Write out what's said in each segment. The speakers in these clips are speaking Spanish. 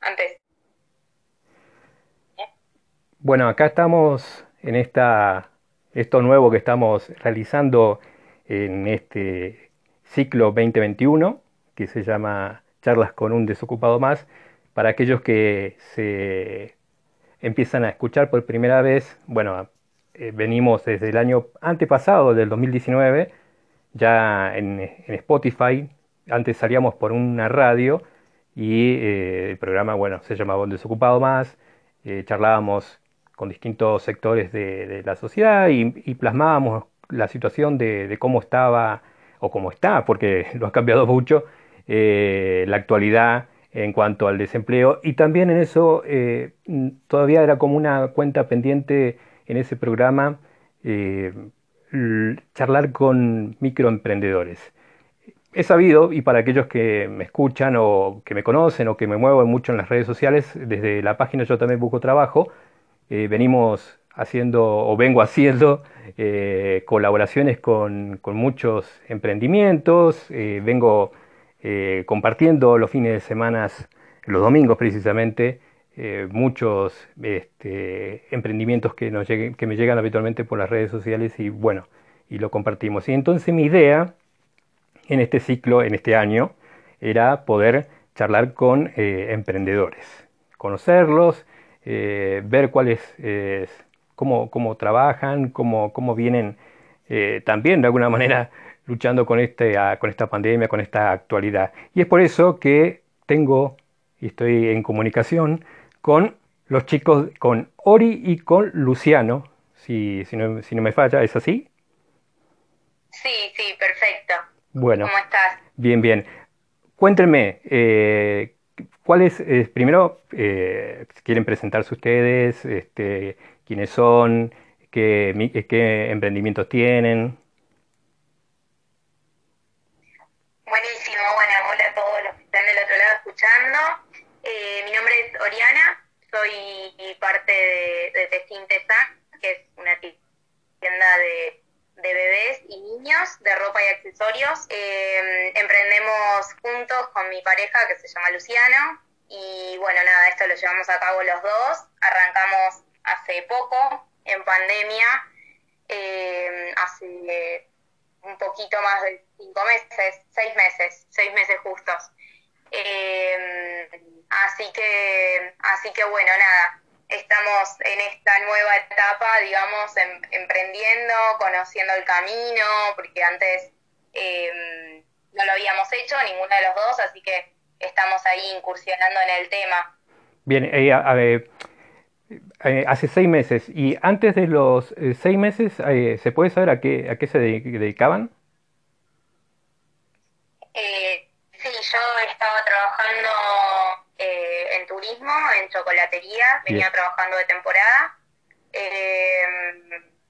antes. Bueno, acá estamos en esta, esto nuevo que estamos realizando en este ciclo 2021, que se llama Charlas con un desocupado más, para aquellos que se empiezan a escuchar por primera vez, bueno, eh, venimos desde el año antepasado, del 2019, ya en, Spotify, antes salíamos por una radio y eh, el programa, bueno, se llamaba Un Desocupado Más, eh, charlábamos con distintos sectores de, la sociedad y, plasmábamos la situación de, cómo estaba o cómo está, porque lo ha cambiado mucho, eh, la actualidad en cuanto al desempleo y también en eso todavía era como una cuenta pendiente en ese programa charlar con microemprendedores. He sabido, y para aquellos que me escuchan o que me conocen o que me muevo mucho en las redes sociales, desde la página Yo también busco trabajo, eh, venimos haciendo o vengo haciendo eh, colaboraciones con, muchos emprendimientos, eh, vengo compartiendo los fines de semana, los domingos precisamente, muchos este, emprendimientos que, nos que me llegan habitualmente por las redes sociales y bueno, y lo compartimos. Y entonces mi idea en este ciclo, en este año, era poder charlar con emprendedores, conocerlos, eh, ver cuáles, cómo, cómo, trabajan, cómo, cómo vienen eh, también de alguna manera luchando con, este, con esta pandemia, con esta actualidad. Y es por eso que tengo y estoy en comunicación con los chicos, con Ori y con Luciano, si, si, no, si no me falla, ¿es así? Sí, sí, perfecto. Bueno. ¿Cómo estás? Bien, bien. Cuéntenme, eh, ¿Cuál es, primero, eh, quieren presentarse ustedes, este, quiénes son, qué, emprendimientos tienen? Buenísimo, bueno, hola a todos los que están del otro lado escuchando. Eh, mi nombre es Oriana, soy parte de, de que es una tienda de, bebés y niños, de ropa y accesorios. Eh, emprendemos juntos con mi pareja que se llama Luciano y bueno, nada, esto lo llevamos a cabo los dos. Arrancamos hace poco, en pandemia, eh, hace un poquito más de cinco meses, seis meses, seis meses justos. Eh, así que, así que bueno, nada, estamos en esta nueva etapa, digamos, em, emprendiendo, conociendo el camino, porque antes eh, no lo habíamos hecho, ninguno de los dos, así que estamos ahí incursionando en el tema. Bien, eh, a, ver, eh, hace seis meses, y antes de los eh, seis meses, ¿se puede saber a qué, a qué se dedicaban? sí, yo estaba trabajando en turismo, en chocolatería, venía trabajando de temporada,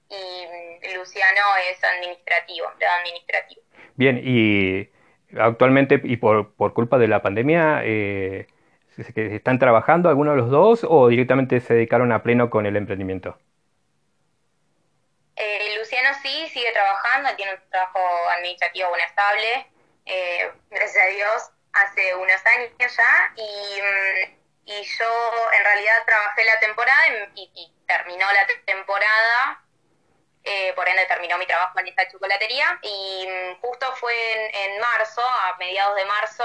y Luciano es administrativo, empleado administrativo. Bien, y actualmente y por, por culpa de la pandemia, eh, ¿están trabajando alguno de los dos o directamente se dedicaron a pleno con el emprendimiento? Eh, Luciano sí, sigue trabajando, tiene un trabajo administrativo bueno, estable, eh, gracias a Dios, hace unos años ya, y, mm, y yo en realidad trabajé la temporada y terminó la temporada eh, por ende terminó mi trabajo en esta chocolatería y mm, justo fue en, marzo, a mediados de marzo,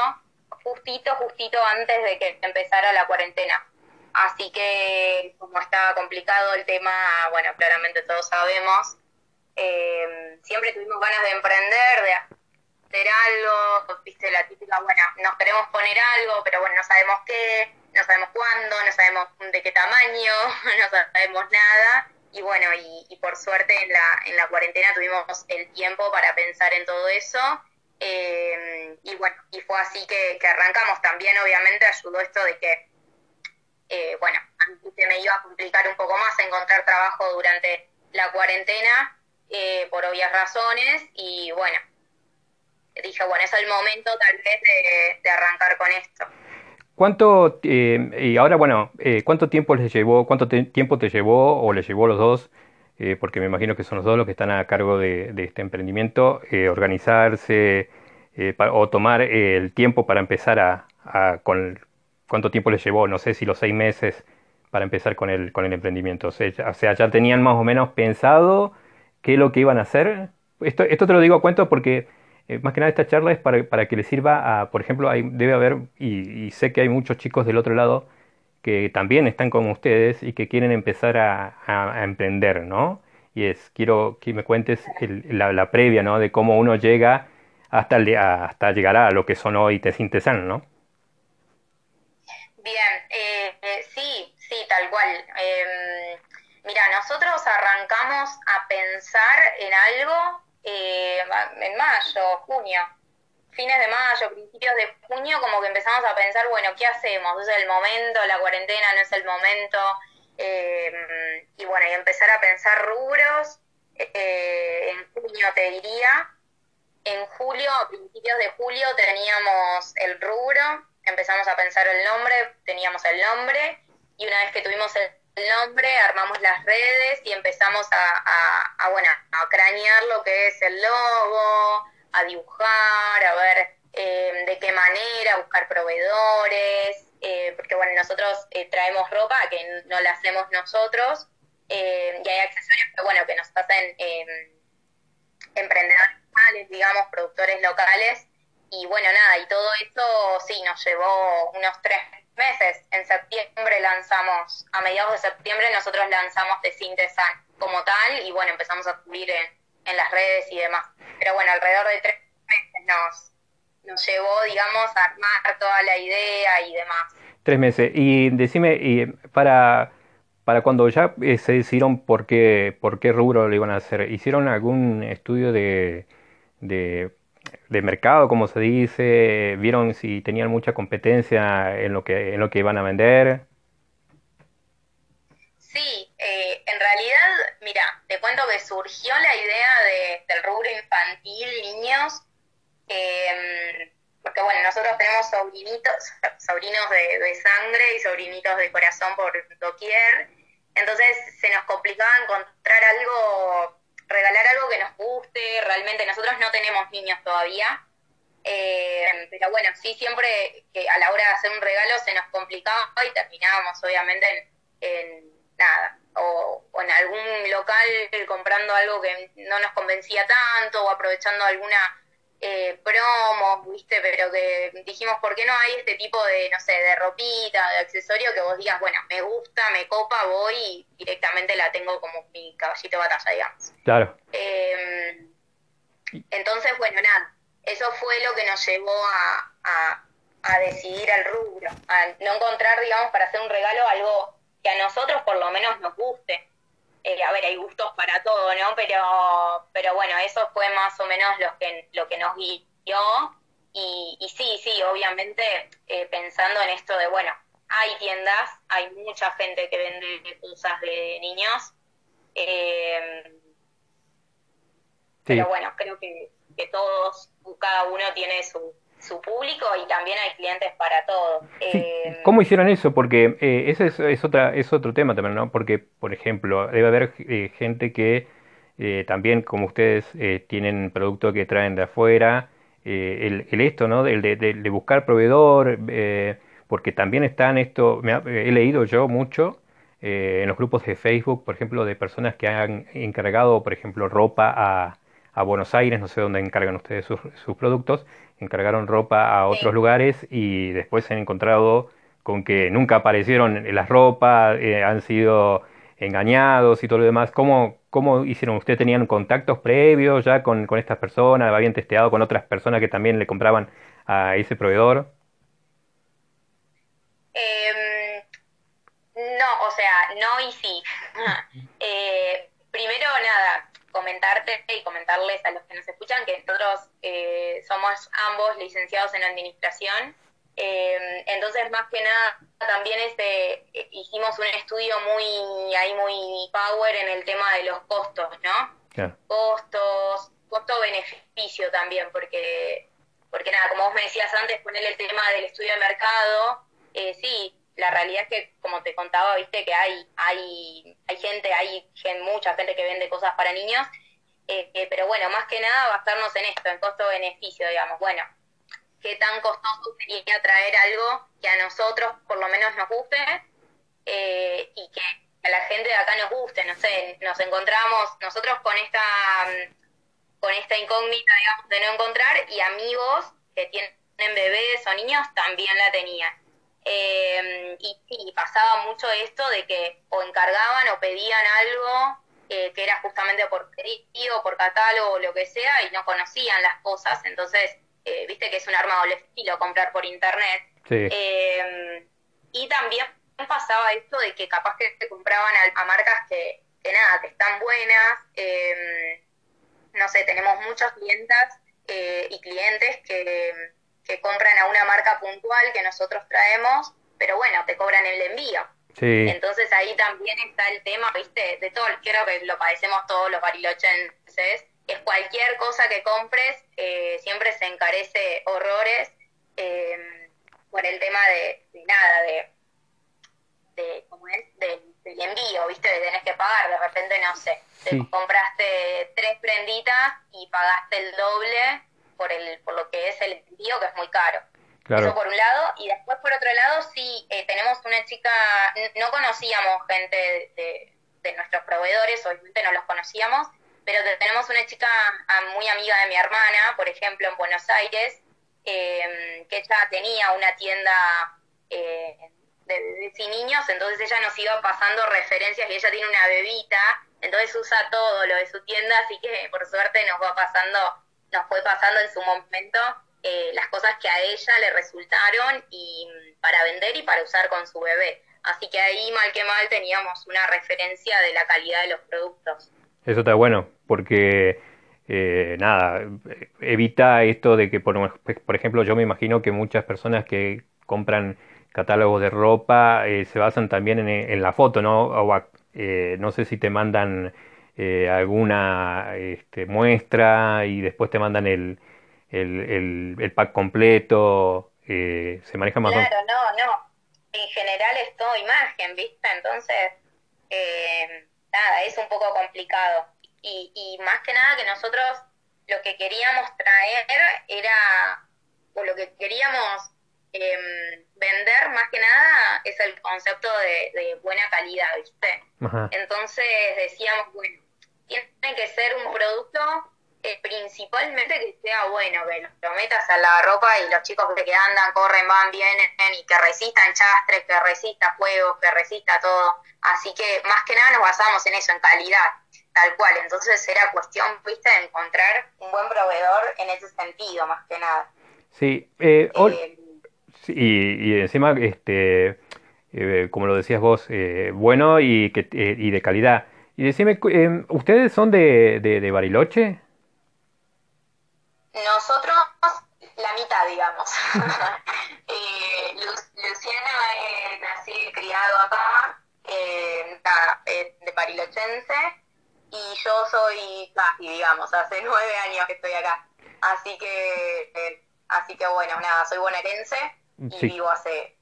justito, justito antes de que empezara la cuarentena. Así que como estaba complicado el tema, bueno, claramente todos sabemos, eh, siempre tuvimos ganas de emprender, de algo, viste la típica, bueno, nos queremos poner algo, pero bueno, no sabemos qué, no sabemos cuándo, no sabemos de qué tamaño, no sabemos nada y bueno, y, por suerte en la, en la cuarentena tuvimos el tiempo para pensar en todo eso. Eh, y bueno, y fue así que, arrancamos. También obviamente ayudó esto de que, eh, bueno, a mí se me iba a complicar un poco más encontrar trabajo durante la cuarentena, eh, por obvias razones, y bueno, dije, bueno, es el momento tal vez de arrancar con esto. ¿Cuánto, eh, ahora bueno, eh, cuánto tiempo les llevó, cuánto tiempo te llevó o les llevó a los dos, eh, porque me imagino que son los dos los que están a cargo de, este emprendimiento, organizarse o tomar el tiempo para empezar a, con, cuánto tiempo les llevó, no sé si los seis meses para empezar con el, con el emprendimiento. O sea, ya tenían más o menos pensado qué es lo que iban a hacer. Esto, esto te lo digo a cuento porque eh, más que nada esta charla es para, para, que les sirva a, por ejemplo, hay, debe haber, y, sé que hay muchos chicos del otro lado que también están como ustedes y que quieren empezar a, emprender, ¿no? Y es, quiero que me cuentes la, la, previa, ¿no? De cómo uno llega hasta, el, hasta llegar a lo que son hoy Tesintesan, ¿no? Bien, eh, eh, sí, sí, tal cual. Em, mira, nosotros arrancamos a pensar en algo eh, en mayo, junio, fines de mayo, principios de junio, como que empezamos a pensar, bueno, ¿qué hacemos? ¿Es el momento? ¿La cuarentena no es el momento? Em, y bueno, y empezar a pensar rubros. en junio te diría. En julio, a principios de julio, teníamos el rubro empezamos a pensar el nombre, teníamos el nombre y una vez que tuvimos el nombre armamos las redes y empezamos a, bueno, a cranear lo que es el logo, a dibujar, a ver eh, de qué manera, buscar proveedores, eh, porque bueno, nosotros eh, traemos ropa que no la hacemos nosotros y hay accesorios que bueno, que nos hacen emprendedores locales, digamos, productores locales y bueno, nada, y todo esto sí, nos llevó unos tres meses. En septiembre lanzamos, a mediados de septiembre nosotros lanzamos de Sintesan como tal y bueno, empezamos a cubrir en, las redes y demás. Pero bueno, alrededor de tres meses nos, nos llevó, digamos, a armar toda la idea y demás. Tres meses. Y decime, y para, para cuando ya eh, se decidieron por qué, por qué rubro lo iban a hacer, ¿hicieron algún estudio de, de de mercado, como se dice? ¿Vieron si tenían mucha competencia en lo que, en lo que iban a vender? Sí, eh, en realidad, mira, te cuento que surgió la idea de, del rubro infantil, niños, em, porque bueno, nosotros tenemos sobrinitos, sobrinos de, de, sangre y sobrinitos de corazón por doquier, entonces se nos complicaba encontrar algo regalar algo que nos guste, realmente nosotros no tenemos niños todavía, eh, pero bueno, sí siempre que a la hora de hacer un regalo se nos complicaba y terminábamos obviamente en, nada, o, en algún local comprando algo que no nos convencía tanto o aprovechando alguna eh, promos, ¿viste? Pero que dijimos, ¿por qué no hay este tipo de, no sé, de ropita, de accesorio que vos digas, bueno, me gusta, me copa, voy y directamente la tengo como mi caballito de batalla, digamos. Claro. Em, entonces, bueno, nada, eso fue lo que nos llevó a, a, a decidir el rubro, a no encontrar, digamos, para hacer un regalo algo que a nosotros por lo menos nos guste. Eh, a ver, hay gustos para todo, ¿no? Pero, pero bueno, eso fue más o menos lo que, lo que nos guió. Y, y sí, sí, obviamente eh, pensando en esto de, bueno, hay tiendas, hay mucha gente que vende cosas de niños. Eh, pero bueno, creo que, que todos, cada uno tiene su, su público y también hay clientes para todo. Eh, ¿Cómo hicieron eso? Porque eh, ese es, otra, es otro tema también, ¿no? Porque, por ejemplo, debe haber eh, gente que también, como ustedes, tienen producto que traen de afuera, el, el, esto, ¿no? El de, de, buscar proveedor, porque también están esto, me he leído yo mucho en los grupos de Facebook, por ejemplo, de personas que han encargado, por ejemplo, ropa a, a Buenos Aires, no sé dónde encargan ustedes sus, sus productos, encargaron ropa a otros lugares y después se han encontrado con que nunca aparecieron las ropas, eh, han sido engañados y todo lo demás. ¿Cómo, ¿Cómo hicieron? ¿Ustedes tenían contactos previos ya con, con estas personas? ¿Habían testeado con otras personas que también le compraban a ese proveedor? Em, no, o sea, no y sí. Eh, primero, nada, comentarte y comentarles a los que nos escuchan que nosotros eh, somos ambos licenciados en administración. Eh, entonces, más que nada, también este, hicimos un estudio muy, ahí muy power en el tema de los costos, ¿no? Costos, costo-beneficio también, porque, porque nada, como vos me decías antes, ponerle el tema del estudio de mercado, eh, sí, la realidad es que, como te contaba, viste que hay, hay, hay gente, hay mucha gente que vende cosas para niños, eh, eh, pero bueno, más que nada basarnos en esto, en costo-beneficio, digamos. Bueno, qué tan costoso sería traer algo que a nosotros por lo menos nos guste eh, y que a la gente de acá nos guste, no sé, nos encontramos nosotros con esta con esta incógnita, digamos, de no encontrar y amigos que tienen bebés o niños también la tenían. Eh, y sí, pasaba mucho esto de que o encargaban o pedían algo eh, que era justamente por pedido, por catálogo o lo que sea, y no conocían las cosas, entonces, eh, viste que es un arma doble filo comprar por internet. Eh, y también pasaba esto de que capaz que te compraban a, marcas que, que, nada, que están buenas, no sé, tenemos muchas clientas y clientes que, que compran a una marca puntual que nosotros traemos, pero bueno, te cobran el envío. Entonces ahí también está el tema, viste, de todo, creo que lo padecemos todos los barilochenses, es cualquier cosa que compres, eh, siempre se encarece horrores eh, por el tema de, nada, de, de ¿cómo es? del envío, viste, que tenés que pagar, de repente, no sé, te compraste tres prenditas y pagaste el doble por, el, por lo que es el envío, que es muy caro. Eso por un lado. Y después, por otro lado, sí, eh, tenemos una chica, no conocíamos gente de, nuestros proveedores, obviamente no los conocíamos, pero tenemos una chica ah, muy amiga de mi hermana, por ejemplo, en Buenos Aires, em, que ella tenía una tienda eh, de bebés y niños, entonces ella nos iba pasando referencias y ella tiene una bebita, entonces usa todo lo de su tienda, así que por suerte nos va pasando, nos fue pasando en su momento eh, las cosas que a ella le resultaron y mm, para vender y para usar con su bebé. Así que ahí, mal que mal, teníamos una referencia de la calidad de los productos. Eso está bueno, porque eh, nada, evita esto de que, por, por, ejemplo, yo me imagino que muchas personas que compran catálogos de ropa eh, se basan también en, la foto, ¿no? O, no sé si te mandan alguna este, muestra y después te mandan el, el, el, pack completo, eh, se maneja más Claro, no, no. En general es todo imagen, ¿viste? Entonces, eh, nada, es un poco complicado. Y, y más que nada que nosotros lo que queríamos traer era, o lo que queríamos em, vender más que nada es el concepto de, buena calidad, ¿viste? Entonces decíamos, bueno, tiene que ser un producto principalmente que sea bueno, que lo metas a la ropa y los chicos que andan, corren, van, vienen y que resistan chastres, que resista fuego, que resista todo. Así que más que nada nos basamos en eso, en calidad, tal cual. Entonces era cuestión, viste, de encontrar un buen proveedor en ese sentido, más que nada. Sí, eh, eh y, encima, este, eh, como lo decías vos, eh, bueno y, que, y de calidad. Y decime, ¿ustedes son de, de, de Bariloche? Nosotros, la mitad, digamos. eh, Luciana es nacido y criado acá, eh, de Parilochense, y yo soy casi, digamos, hace nueve años que estoy acá. Así que, eh, así que bueno, nada, soy bonaerense y vivo hace.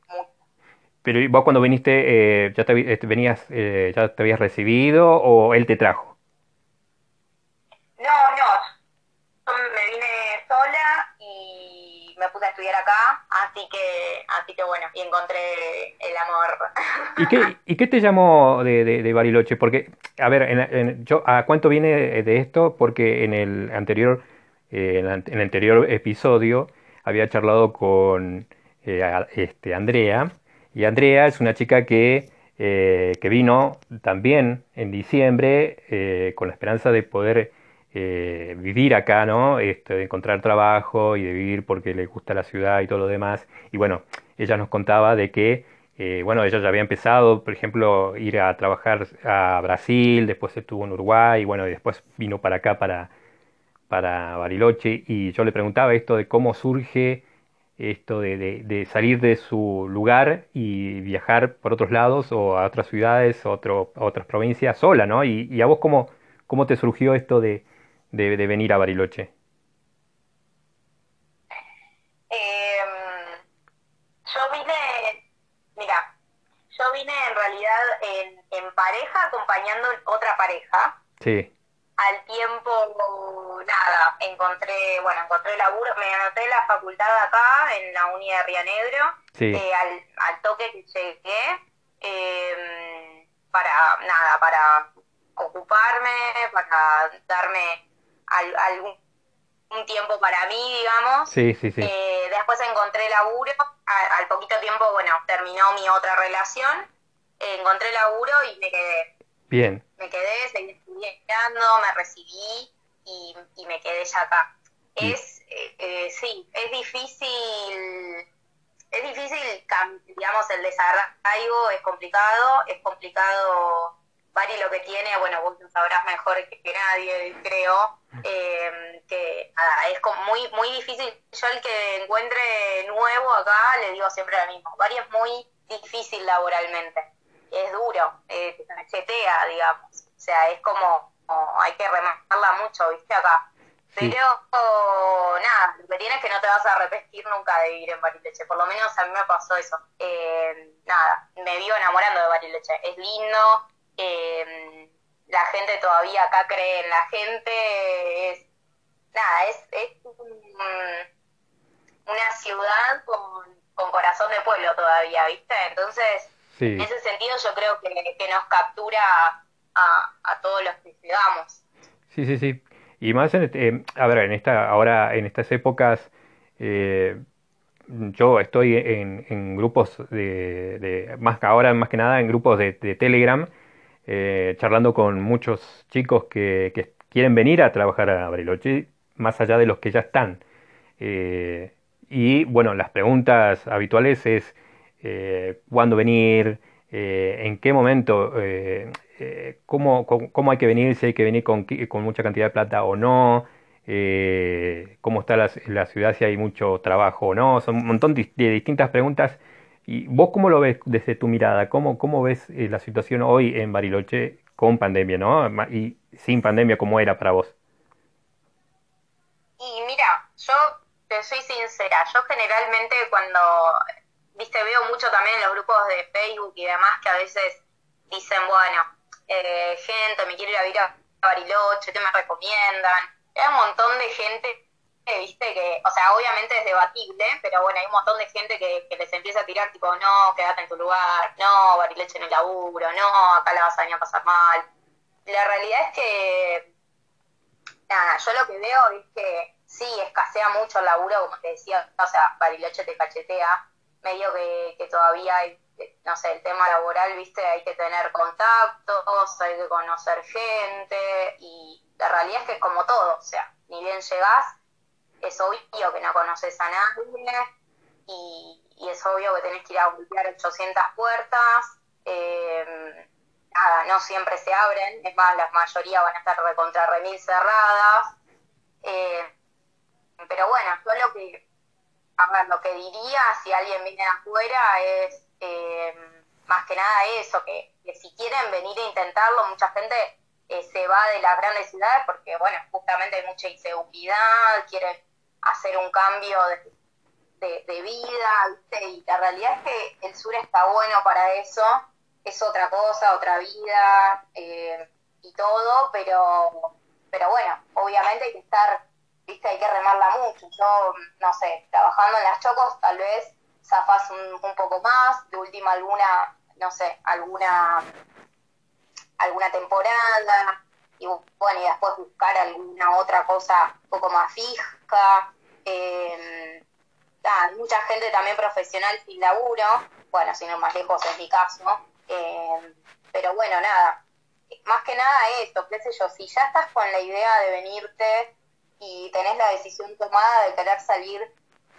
Pero vos cuando viniste, eh, ¿ya te, este, venías, eh, ya te habías recibido o él te trajo? No, no, me vine sola y me puse a estudiar acá, así que, así que bueno, y encontré el amor. ¿Y qué, y qué te llamó de, de, Bariloche? Porque, a ver, en, yo, ¿a cuánto viene de esto? Porque en el anterior, eh, en, el anterior episodio había charlado con eh, este, Andrea, y Andrea es una chica que, eh, que vino también en diciembre con la esperanza de poder eh, vivir acá, ¿no? Esto, de encontrar trabajo y de vivir porque le gusta la ciudad y todo lo demás. Y bueno, ella nos contaba de que, eh, bueno, ella ya había empezado, por ejemplo, ir a trabajar a Brasil, después estuvo en Uruguay, y bueno, y después vino para acá, para, para Bariloche, y yo le preguntaba esto de cómo surge esto de, de, salir de su lugar y viajar por otros lados o a otras ciudades, otro, a otras provincias sola, ¿no? Y, y a vos, ¿cómo, cómo te surgió esto de, de, venir a Bariloche? Em, yo vine, mira, yo vine en realidad en, en pareja acompañando otra pareja. Sí. Al tiempo, encontré, bueno, encontré laburo, me anoté en la facultad acá, en la Uni de Río Negro, eh, al, al, toque que llegué, em, para, nada, para ocuparme, para darme algún un tiempo para mí, digamos. Sí, sí, sí. Eh, después encontré laburo, al, poquito tiempo, bueno, terminó mi otra relación, encontré laburo y me quedé. Bien. Me quedé, seguí estudiando, me recibí y, me quedé ya acá. Es, eh, eh, sí, es difícil, es difícil, digamos, el desarraigo es complicado, es complicado Bari lo que tiene, bueno, vos lo sabrás mejor que, nadie, creo, eh, que nada, es como muy, muy difícil. Yo el que encuentre nuevo acá le digo siempre lo mismo. Bari es muy difícil laboralmente, es duro, eh, digamos. O sea, es como, hay que remarcarla mucho, ¿viste? Acá. Pero nada, lo que tienes es que no te vas a arrepentir nunca de vivir en Barileche. Por lo menos a mí me pasó eso. Eh, nada, me vivo enamorando de Barileche. Es lindo, eh, la gente todavía acá cree en la gente, es, nada, es, es una ciudad con, corazón de pueblo todavía, ¿viste? Entonces, en ese sentido yo creo que, que nos captura a, a, todos los que llegamos. Sí, sí, sí. Y más, en, eh, a ver, en esta, ahora, en estas épocas, eh, yo estoy en, grupos de, más que ahora, más que nada, en grupos de, Telegram, eh, charlando con muchos chicos que, quieren venir a trabajar a Bariloche, más allá de los que ya están. Eh, y bueno, las preguntas habituales es cuándo venir, en qué momento, cómo, cómo, hay que venir, si hay que venir con, mucha cantidad de plata o no, cómo está la, ciudad, si hay mucho trabajo o no. Son un montón de distintas preguntas ¿Y vos cómo lo ves desde tu mirada? ¿Cómo, cómo ves eh, la situación hoy en Bariloche con pandemia, ¿no? Y sin pandemia, ¿cómo era para vos? Y mira, yo te soy sincera, yo generalmente cuando, viste, veo mucho también en los grupos de Facebook y demás que a veces dicen, bueno, eh, gente, me quiero ir a vivir a Bariloche, ¿qué me recomiendan? Hay un montón de gente viste que, o sea, obviamente es debatible, pero bueno, hay un montón de gente que, les empieza a tirar tipo, no, quédate en tu lugar, no, barileche en el laburo, no, acá la vas a venir a pasar mal. La realidad es que, nada, yo lo que veo es que sí, escasea mucho el laburo, como te decía, o sea, barileche te cachetea, medio que, que todavía hay, no sé, el tema laboral, viste, hay que tener contactos, hay que conocer gente, y la realidad es que es como todo, o sea, ni bien llegás, es obvio que no conoces a nadie y, es obvio que tenés que ir a golpear 800 puertas. Eh, nada, no siempre se abren, es más, la mayoría van a estar recontra remil cerradas. Eh, pero bueno, yo lo que, a ver, lo que diría si alguien viene de afuera es eh, más que nada eso, que, si quieren venir a intentarlo, mucha gente se va de las grandes ciudades porque, bueno, justamente hay mucha inseguridad, quieren hacer un cambio de, de, vida, ¿viste? Y la realidad es que el sur está bueno para eso, es otra cosa, otra vida eh, y todo, pero, pero bueno, obviamente hay que estar, ¿viste? Hay que remarla mucho. Yo, no sé, trabajando en las chocos tal vez zafás un, poco más, de última alguna, no sé, alguna alguna temporada, y bueno, y después buscar alguna otra cosa un poco más fija. Eh, mucha gente también profesional sin laburo, bueno, si no más lejos es mi caso, eh, pero bueno, nada, más que nada esto, qué sé yo, si ya estás con la idea de venirte y tenés la decisión tomada de querer salir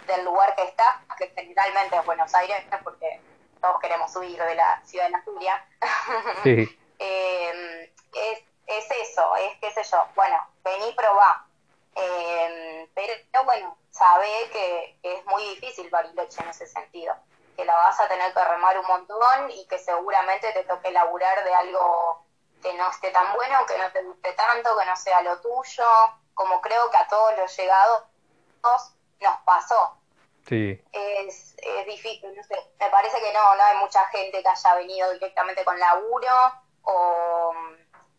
del lugar que estás, que generalmente es Buenos Aires, porque todos queremos huir de la ciudad de la eh, es, es eso, es qué sé yo, bueno, vení, probá, eh, pero bueno, sabe que, es muy difícil Bariloche en ese sentido, que la vas a tener que remar un montón y que seguramente te toque laburar de algo que no esté tan bueno, que no te guste tanto, que no sea lo tuyo, como creo que a todos los llegados nos pasó. Sí. Es, es difícil, no sé, me parece que no, no hay mucha gente que haya venido directamente con laburo o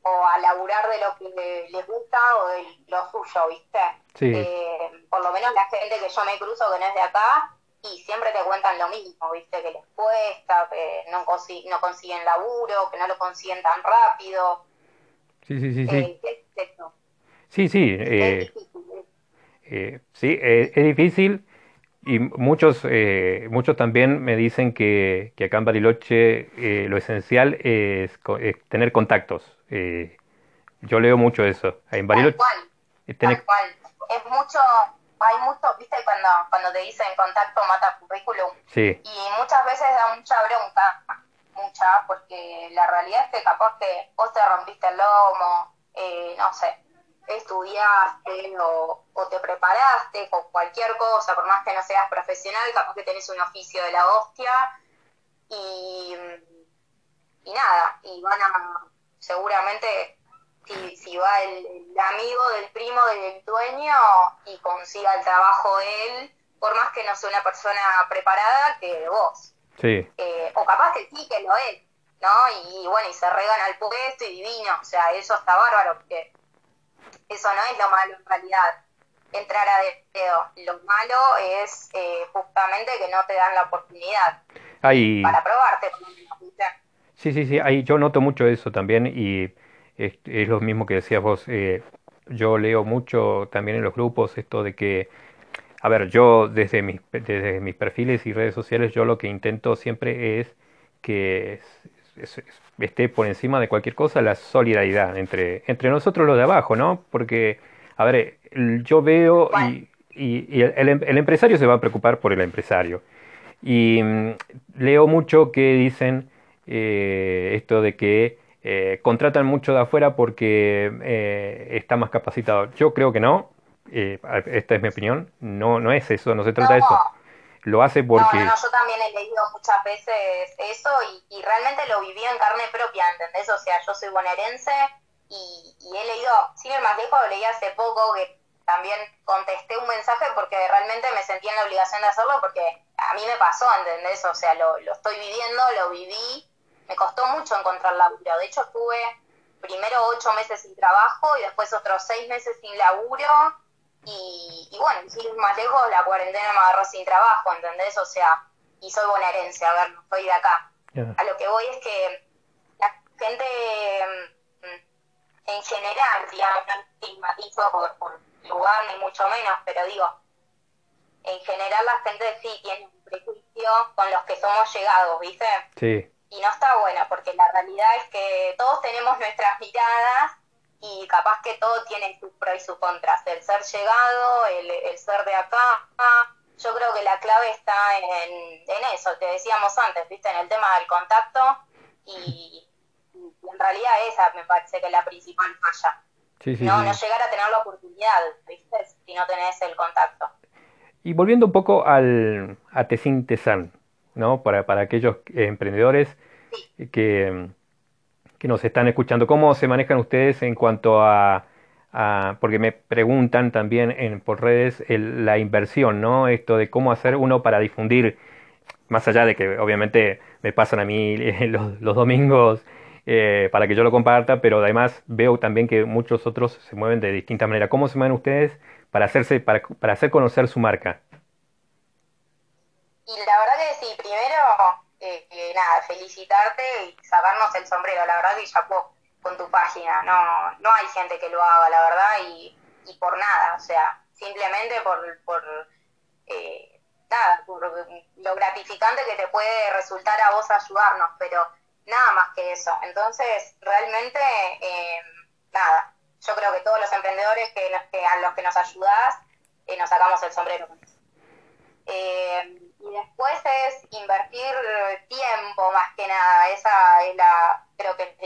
o a laburar de lo que les gusta o de lo suyo, ¿viste? Eh, por lo menos la gente que yo me cruzo que no es de acá y siempre te cuentan lo mismo, ¿viste? Que les cuesta, que no, no consiguen laburo, que no lo consiguen tan rápido. Sí, sí, sí, sí. Eh, Sí, sí. Eh, eh, sí, es difícil y muchos, muchos también me dicen que, que acá en Bariloche lo esencial es, tener contactos. yo leo mucho eso. En Bariloche, tal cual. Es mucho hay mucho, viste, cuando, cuando te dicen contacto mata currículum. Sí. Y muchas veces da mucha bronca, mucha, porque la realidad es que capaz que vos te rompiste el lomo, eh, no sé, estudiaste o, o, te preparaste con cualquier cosa, por más que no seas profesional, capaz que tenés un oficio de la hostia y, y nada, y van a seguramente si, si va el, amigo del primo del dueño y consiga el trabajo él, por más que no sea una persona preparada que vos. Sí. Eh, o capaz que sí, que lo es, ¿no? Y, bueno, y se regan al puesto y divino, o sea, eso está bárbaro, porque eso no es lo malo en realidad, entrar a dedo. Lo malo es eh, justamente que no te dan la oportunidad para probarte. Sí, sí, sí, ahí yo noto mucho eso también y es, lo mismo que decías vos. Eh, yo leo mucho también en los grupos esto de que, a ver, yo desde mis, desde mis perfiles y redes sociales, yo lo que intento siempre es que esté por encima de cualquier cosa la solidaridad entre, entre nosotros los de abajo, ¿no? Porque, a ver, yo veo y, y, el, el, empresario se va a preocupar por el empresario. Y mm, leo mucho que dicen eh, esto de que eh, contratan mucho de afuera porque eh, está más capacitado. Yo creo que no, eh, esta es mi opinión, no, no es eso, no se trata de eso. Lo hace porque... No, no, yo también he leído muchas veces eso y, realmente lo viví en carne propia, ¿entendés? O sea, yo soy bonaerense y, y he leído, sin ir más lejos, leí hace poco que también contesté un mensaje porque realmente me sentía en la obligación de hacerlo porque a mí me pasó, ¿entendés? O sea, lo, lo estoy viviendo, lo viví me costó mucho encontrar laburo. De hecho, estuve primero ocho meses sin trabajo y después otros seis meses sin laburo. Y, bueno, sin más lejos, la cuarentena me agarró sin trabajo, ¿entendés? O sea, y soy bonaerense, a ver, no soy de acá. A lo que voy es que la gente mm, en general, digamos, no estigmatizo por, por lugar ni mucho menos, pero digo, en general la gente sí tiene un prejuicio con los que somos llegados, ¿viste? Sí y no está buena, porque la realidad es que todos tenemos nuestras miradas y capaz que todo tiene sus pros y sus contras. El ser llegado, el, ser de acá, yo creo que la clave está en, eso, te decíamos antes, viste, en el tema del contacto y, en realidad esa me parece que es la principal falla. no, no llegar a tener la oportunidad, viste, si no tenés el contacto. Y volviendo un poco al, a Tessin Tesan, ¿no? Para, para aquellos emprendedores que, que nos están escuchando. ¿Cómo se manejan ustedes en cuanto a, porque me preguntan también en, por redes la inversión, ¿no? Esto de cómo hacer uno para difundir, más allá de que obviamente me pasan a mí los, domingos eh, para que yo lo comparta, pero además veo también que muchos otros se mueven de distinta manera. ¿Cómo se mueven ustedes para hacerse, para, para hacer conocer su marca? Y la verdad que sí, primero, eh, nada, felicitarte y sacarnos el sombrero. La verdad que ya con tu página. No, no hay gente que lo haga, la verdad, y, y por nada. O sea, simplemente por, por eh, nada, por lo gratificante que te puede resultar a vos ayudarnos, pero nada más que eso. Entonces, realmente, eh, nada, yo creo que todos los emprendedores que, que a los que nos ayudás, eh, nos sacamos el sombrero. Eh, y después es invertir tiempo más que nada. Esa es la, creo que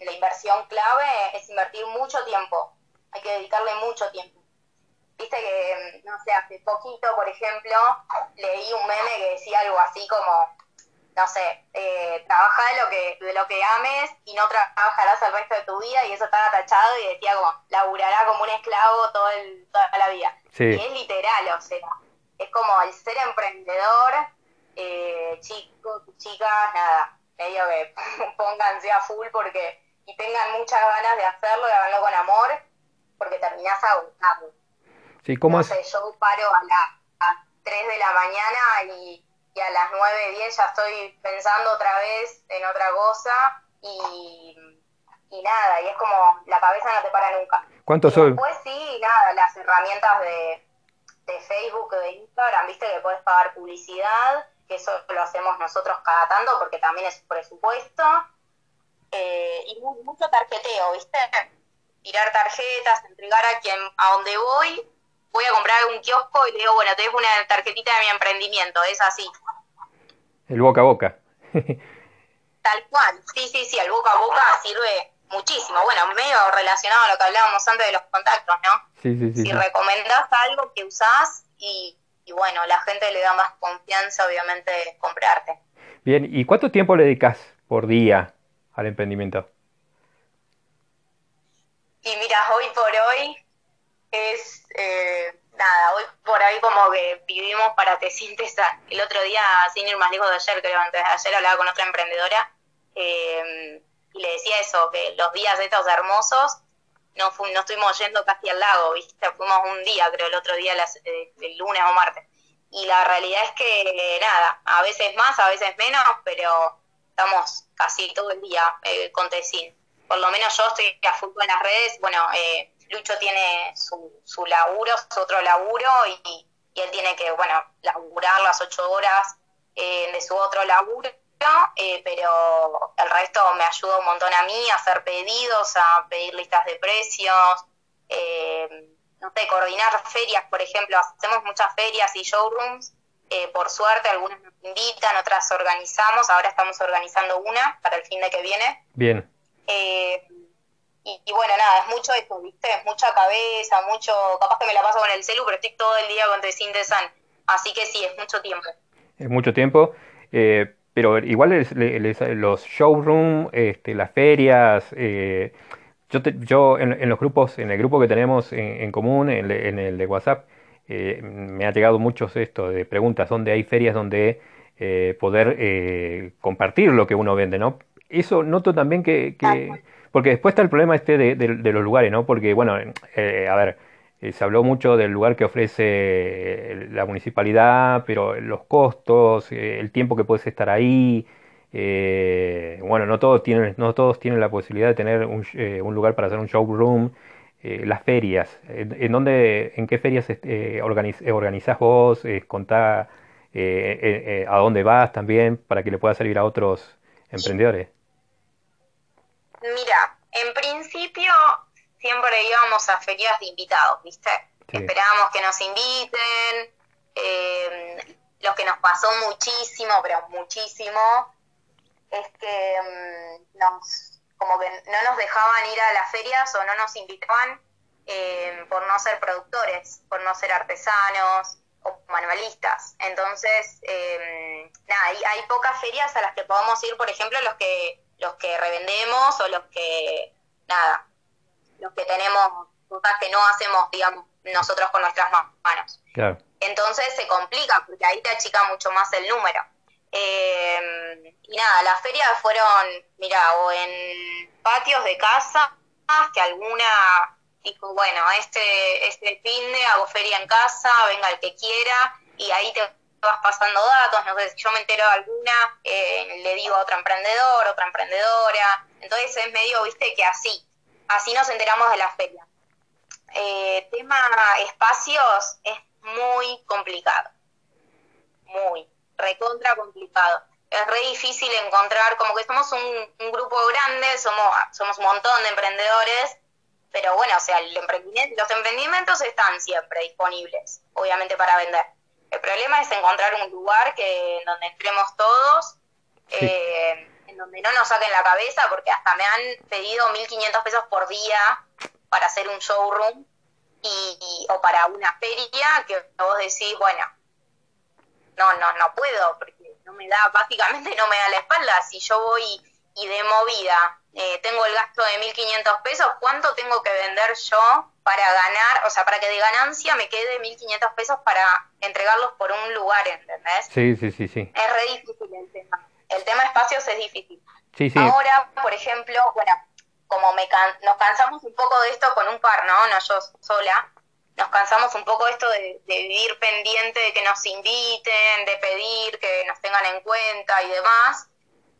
la, inversión clave es invertir mucho tiempo. Hay que dedicarle mucho tiempo. Viste que, no sé, hace poquito, por ejemplo, leí un meme que decía algo así como, no sé, eh, trabaja de lo que de lo que ames y no trabajarás el resto de tu vida y eso estaba tachado y decía como, laburará como un esclavo todo el, toda la vida. Y es literal, o sea, es como el ser emprendedor, eh, chicos, chicas, nada, medio que pónganse a full porque y tengan muchas ganas de hacerlo, de hacerlo con amor, porque terminás agotado. Sí, ¿cómo no sé, yo paro a las 3 de la mañana y, y a las 9, 10 ya estoy pensando otra vez en otra cosa y, y nada, y es como la cabeza no te para nunca. ¿Cuánto soy? Después sí, nada, las herramientas de, de Facebook, de Instagram, viste que puedes pagar publicidad, que eso lo hacemos nosotros cada tanto porque también es presupuesto. Eh, y mucho tarjeteo, ¿viste? Tirar tarjetas, entregar a quien, a donde voy, voy a comprar un kiosco y le digo, bueno, te dejo una tarjetita de mi emprendimiento, es así. El boca a boca. Tal cual, sí, sí, sí, el boca a boca sirve muchísimo. Bueno, medio relacionado a lo que hablábamos antes de los contactos, ¿no? Sí, sí, sí. Si recomendás algo que usás y, y bueno, la gente le da más confianza, obviamente, comprarte. Bien, ¿y cuánto tiempo le dedicas por día al emprendimiento? Y mira, hoy por hoy es eh, nada, hoy por ahí como que vivimos para te sientes el otro día, sin ir más lejos de ayer, creo, antes de ayer hablaba con otra emprendedora eh, y le decía eso, que los días estos hermosos no, no estuvimos yendo casi al lago, ¿viste? Fuimos un día, creo, el otro día, eh, el lunes o martes. Y la realidad es que, nada, a veces más, a veces menos, pero estamos casi todo el día eh, con Tecin. Por lo menos yo estoy a fútbol en las redes, bueno, eh, Lucho tiene su, su laburo, su otro laburo, y, y él tiene que, bueno, laburar las ocho horas eh, de su otro laburo, eh, pero el resto me ayuda un montón a mí a hacer pedidos, a pedir listas de precios, eh, no sé, coordinar ferias, por ejemplo, hacemos muchas ferias y showrooms, eh, por suerte algunas nos invitan, otras organizamos, ahora estamos organizando una para el fin de que viene. Bien. Eh, y, bueno, nada, es mucho esto, ¿viste? Es mucha cabeza, mucho. Capaz que me la paso con el celu, pero estoy todo el día con Desintesan. Así que sí, es mucho tiempo. Es mucho tiempo. Eh, pero igual los showrooms, este, las ferias. Eh, yo, yo en, los grupos, en el grupo que tenemos en, común, en, el de WhatsApp, eh, me ha llegado muchos esto de preguntas donde hay ferias donde poder compartir lo que uno vende, ¿no? Eso noto también que, que porque después está el problema este de, de, los lugares, ¿no? Porque, bueno, eh, a ver, eh, se habló mucho del lugar que ofrece eh, la municipalidad, pero los costos, el tiempo que puedes estar ahí, bueno, no todos tienen, no todos tienen la posibilidad de tener un, un lugar para hacer un showroom. las ferias, ¿en, dónde, en qué ferias organiz, organizás vos? contá a dónde vas también para que le pueda servir a otros emprendedores. Mira, en principio siempre íbamos a ferias de invitados, ¿viste? Esperábamos que nos inviten. Eh, lo que nos pasó muchísimo, pero muchísimo, es que mm, nos, como que no nos dejaban ir a las ferias o no nos invitaban eh, por no ser productores, por no ser artesanos o manualistas. Entonces, eh, nada, hay, hay pocas ferias a las que podamos ir, por ejemplo, los que los que revendemos o los que, nada, los que tenemos cosas que no hacemos, digamos, nosotros con nuestras manos. Entonces se complica porque ahí te achica mucho más el número. Eh, y nada, las ferias fueron, mira, o en patios de casa, que alguna dijo, bueno, este, este fin de hago feria en casa, venga el que quiera, y ahí te vas pasando datos, no sé, si yo me entero de alguna, eh, le digo a otro emprendedor, otra emprendedora, entonces es medio, viste, que así, así nos enteramos de la feria. Eh, tema espacios es muy complicado, muy, recontra complicado. Es re difícil encontrar, como que somos un, un grupo grande, somos, somos un montón de emprendedores, pero bueno, o sea, el emprendimiento, los emprendimientos están siempre disponibles, obviamente para vender el problema es encontrar un lugar que en donde entremos todos, eh, en donde no nos saquen la cabeza, porque hasta me han pedido 1.500 pesos por día para hacer un showroom y, o para una feria que vos decís, bueno, no, no, no puedo, porque no me da, básicamente no me da la espalda. Si yo voy y de movida eh, tengo el gasto de 1.500 pesos, ¿cuánto tengo que vender yo para ganar, o sea, para que de ganancia me quede 1.500 pesos para entregarlos por un lugar, ¿entendés? Sí, sí, sí, sí. Es re difícil el tema. El tema espacios es difícil. Sí, sí. Ahora, por ejemplo, bueno, como me nos cansamos un poco de esto con un par, ¿no? No yo sola. Nos cansamos un poco de esto de, vivir pendiente de que nos inviten, de pedir que nos tengan en cuenta y demás.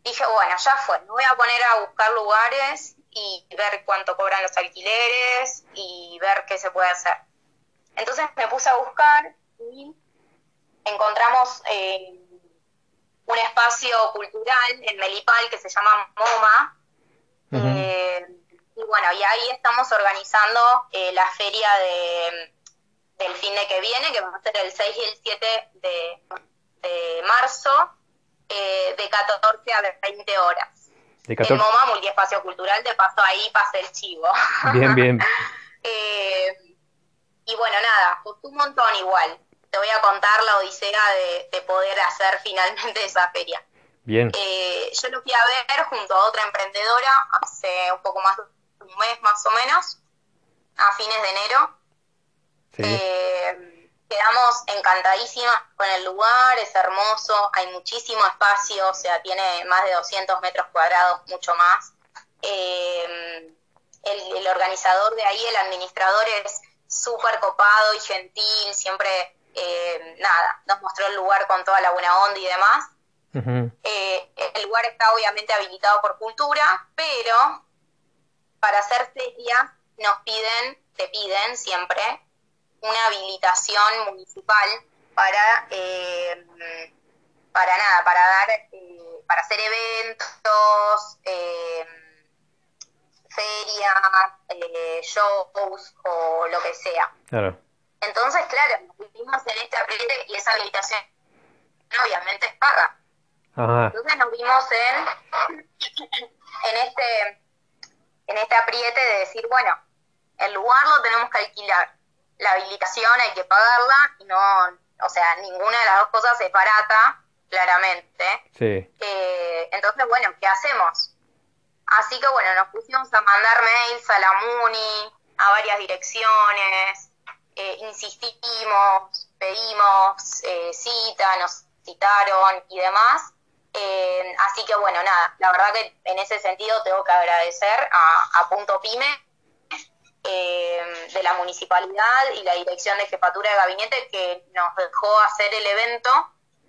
Dije, bueno, ya fue, me voy a poner a buscar lugares y ver cuánto cobran los alquileres y ver qué se puede hacer. Entonces me puse a buscar y encontramos eh, un espacio cultural en Melipal que se llama MoMA, eh, y bueno, y ahí estamos organizando eh, la feria de, del fin de que viene, que va a ser el 6 y el 7 de, marzo, eh, de 14 a 20 horas. De 14... El MoMA, Multiespacio Cultural, de paso ahí pasa el chivo. Bien, bien. y bueno, nada, costó un montón igual. Te voy a contar la odisea de, de poder hacer finalmente esa feria. Bien. Eh, yo lo fui a ver junto a otra emprendedora hace un poco más de un mes más o menos, a fines de enero. Eh, quedamos encantadísimas con el lugar, es hermoso, hay muchísimo espacio, o sea, tiene más de 200 metros cuadrados, mucho más. Eh, el, organizador de ahí, el administrador, es súper copado y gentil, siempre, nada, nos mostró el lugar con toda la buena onda y demás. Eh, el lugar está obviamente habilitado por cultura, pero para hacer feria nos piden, te piden siempre una habilitación municipal para, eh, para nada, para dar, eh, para hacer eventos, ferias, shows o lo que sea. Entonces, claro, nos vivimos en este apriete y esa habilitación obviamente es paga. Entonces nos vimos en, en este en este apriete de decir, bueno, el lugar lo tenemos que alquilar, la habilitación hay que pagarla y no, o sea, ninguna de las dos cosas es barata, claramente. Sí. Eh, entonces, bueno, ¿qué hacemos? Así que bueno, nos pusimos a mandar mails a la MUNI, a varias direcciones, eh, insistimos, pedimos eh, cita, nos citaron y demás. Eh, así que bueno, nada, la verdad que en ese sentido tengo que agradecer a, Punto Pyme eh, de la municipalidad y la dirección de jefatura de gabinete que nos dejó hacer el evento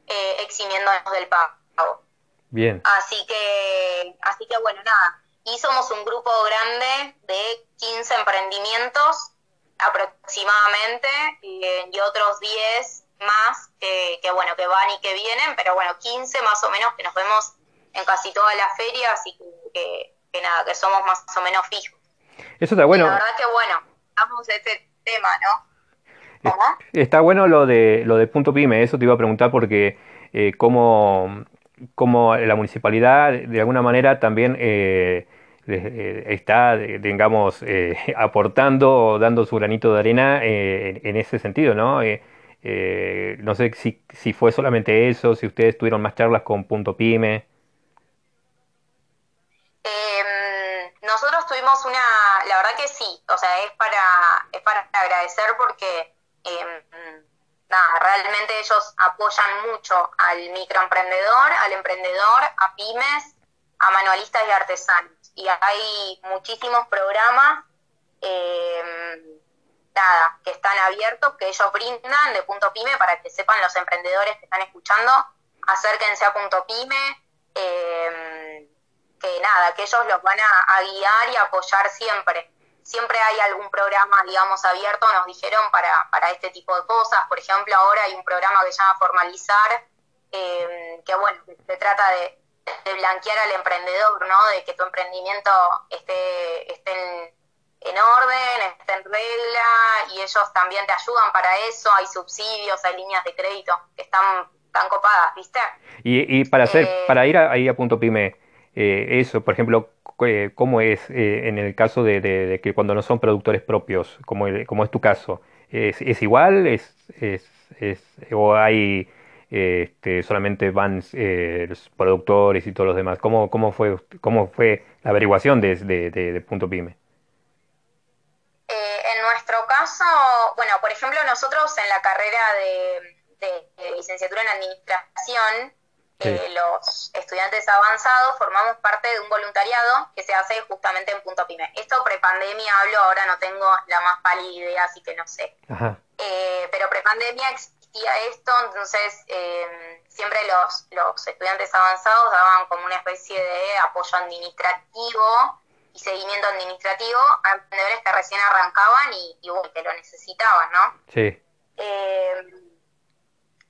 eh, eximiéndonos del pago. Bien. Así que, así que bueno, nada, y somos un grupo grande de 15 emprendimientos aproximadamente y otros 10 más que, bueno, que van y que vienen, pero bueno, 15 más o menos que nos vemos en casi todas las ferias, así que, que, nada, que somos más o menos fijos. Eso está bueno. la verdad que bueno, vamos a este tema, ¿no? Está bueno lo de lo de punto pyme, eso te iba a preguntar porque eh, cómo, cómo, la municipalidad de alguna manera también eh, eh está, digamos, eh, aportando o dando su granito de arena en, en, ese sentido, ¿no? Eh, no sé si, si fue solamente eso, si ustedes tuvieron más charlas con Punto Pyme. Em, nosotros tuvimos una, la verdad que sí, o sea, es para, es para agradecer porque em, nada, realmente ellos apoyan mucho al microemprendedor, al emprendedor, a pymes, a manualistas y artesanos. Y hay muchísimos programas eh, nada, que están abiertos, que ellos brindan de Punto Pyme para que sepan los emprendedores que están escuchando, acérquense a Punto Pyme, em, que nada, que ellos los van a, guiar y apoyar siempre. Siempre hay algún programa, digamos, abierto, nos dijeron, para, para este tipo de cosas. Por ejemplo, ahora hay un programa que se llama Formalizar, em, que bueno, se trata de, de blanquear al emprendedor, ¿no? De que tu emprendimiento esté, esté en en orden, está en regla y ellos también te ayudan para eso, hay subsidios, hay líneas de crédito que están tan copadas, ¿viste? Y, y para hacer, eh, para ir ahí a punto pyme, eh, eso, por ejemplo, eh, ¿cómo es en el caso de, que cuando no son productores propios, como, como es tu caso? ¿Es, es igual? ¿Es, es, es, ¿O hay este, solamente van los productores y todos los demás? ¿Cómo, cómo, fue, cómo fue la averiguación de, de punto pyme? nuestro caso, bueno, por ejemplo, nosotros en la carrera de, licenciatura en administración eh, los estudiantes avanzados formamos parte de un voluntariado que se hace justamente en Punto Pyme. Esto prepandemia hablo, ahora no tengo la más pálida idea, así que no sé. Eh, pero prepandemia existía esto, entonces eh, siempre los, los estudiantes avanzados daban como una especie de apoyo administrativo y seguimiento administrativo a emprendedores que recién arrancaban y, y que lo necesitaban, ¿no? Sí.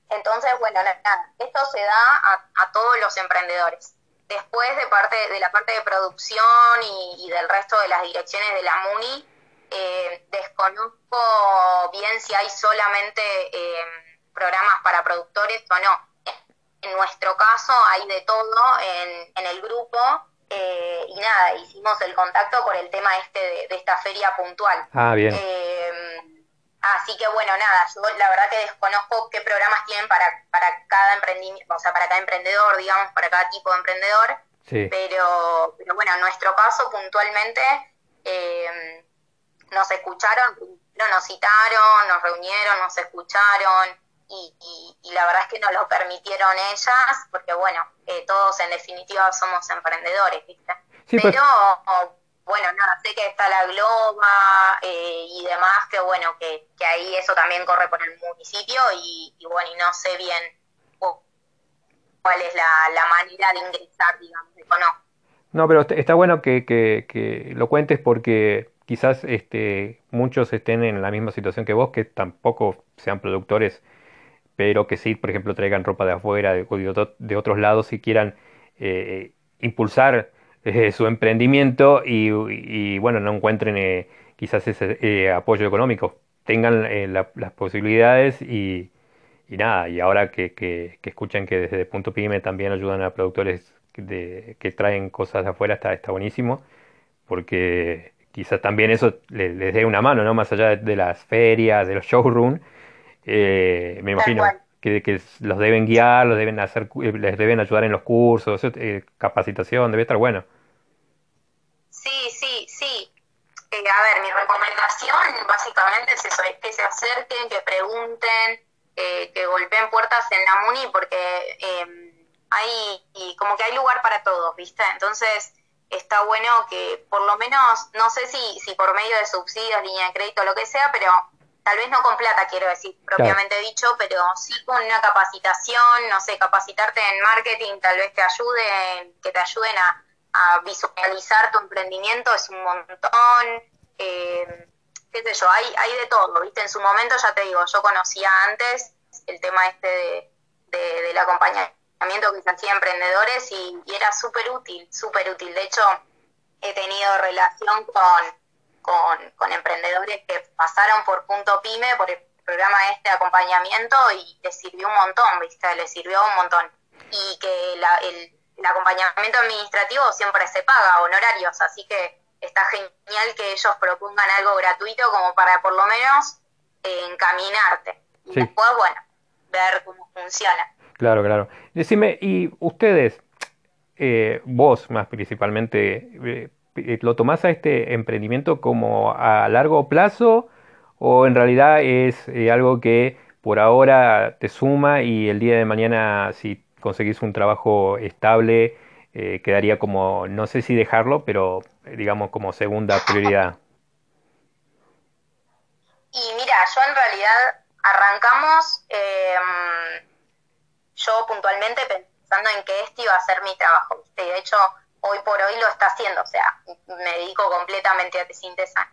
Entonces, bueno, esto se da a, todos los emprendedores. Después de parte de la parte de producción y, del resto de las direcciones de la MUNI, eh, desconozco bien si hay solamente eh, programas para productores o no. En nuestro caso hay de todo en, el grupo eh, y nada, hicimos el contacto por el tema este de, de esta feria puntual. Ah, bien Así que bueno, nada, yo la verdad que desconozco qué programas tienen para, para cada emprendimiento, o sea, para cada emprendedor, digamos, para cada tipo de emprendedor. Pero, pero bueno, en nuestro caso puntualmente eh, nos escucharon, nos citaron, nos reunieron, nos escucharon y, y, la verdad es que nos lo permitieron ellas porque bueno, eh, todos en definitiva somos emprendedores, ¿viste? Pues pero bueno, nada, sé que está la Globa eh, y demás, que bueno, que, que, ahí eso también corre por el municipio y, bueno, y no sé bien cuál es la, la manera de ingresar, digamos, o no. No, pero está bueno que, que, que, lo cuentes porque quizás este, muchos estén en la misma situación que vos, que tampoco sean productores, pero que sí, por ejemplo, traigan ropa de afuera de, de, otros lados y quieran eh, impulsar eh, su emprendimiento y, bueno, no encuentren eh, quizás ese apoyo económico. Tengan las posibilidades y, nada, y ahora que, que, escuchen que desde Punto Pyme también ayudan a productores que traen cosas de afuera, está, está buenísimo, porque quizás también eso les, dé una mano, ¿no? Más allá de, las ferias, de los showrooms, me imagino que, que, los deben guiar, los deben hacer, les deben ayudar en los cursos, capacitación, debe estar bueno. Sí, sí, sí. Eh, a ver, mi recomendación básicamente es eso, es que se acerquen, que pregunten, eh, que golpeen puertas en la MUNI porque eh, hay, y como que hay lugar para todos, ¿viste? Entonces está bueno que por lo menos, no sé si, si por medio de subsidios, línea de crédito, lo que sea, pero tal vez no con plata, quiero decir, propiamente dicho, pero sí con una capacitación, no sé, capacitarte en marketing tal vez te ayude, que te ayuden a a visualizar tu emprendimiento es un montón. Eh, qué sé yo, hay, hay de todo, ¿viste? En su momento, ya te digo, yo conocía antes el tema este de, del acompañamiento que se hacía a emprendedores y, era súper útil, súper útil. De hecho, he tenido relación con, con, con, emprendedores que pasaron por Punto Pyme, por el programa este de acompañamiento y les sirvió un montón, ¿viste? Les sirvió un montón. Y que la, el, el acompañamiento administrativo siempre se paga, honorarios, así que está genial que ellos propongan algo gratuito como para por lo menos eh, encaminarte. Y después, bueno, ver cómo funciona. Claro, claro. Decime, ¿y ustedes, eh, vos más principalmente, eh, lo tomás a este emprendimiento como a largo plazo o en realidad es algo que por ahora te suma y el día de mañana si conseguís un trabajo estable, eh, quedaría como, no sé si dejarlo, pero eh, digamos como segunda prioridad. Y mira, yo en realidad arrancamos, em, yo puntualmente pensando en que este iba a ser mi trabajo, de hecho hoy por hoy lo está haciendo, o sea, me dedico completamente a Tesintesan.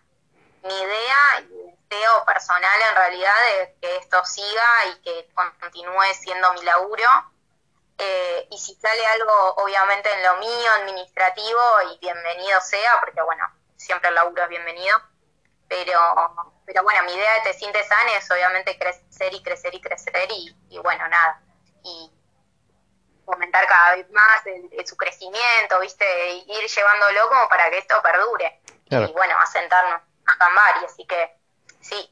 Mi idea y deseo personal en realidad es que esto siga y que continúe siendo mi laburo eh, y si sale algo, obviamente, en lo mío, administrativo, y bienvenido sea, porque bueno, siempre el laburo es bienvenido. Pero, pero bueno, mi idea de Te Sientes es obviamente crecer y crecer y crecer y, bueno, nada. Y fomentar cada vez más su crecimiento, ¿viste? Ir llevándolo como para que esto perdure. Y bueno, asentarnos a Cambari, así que sí.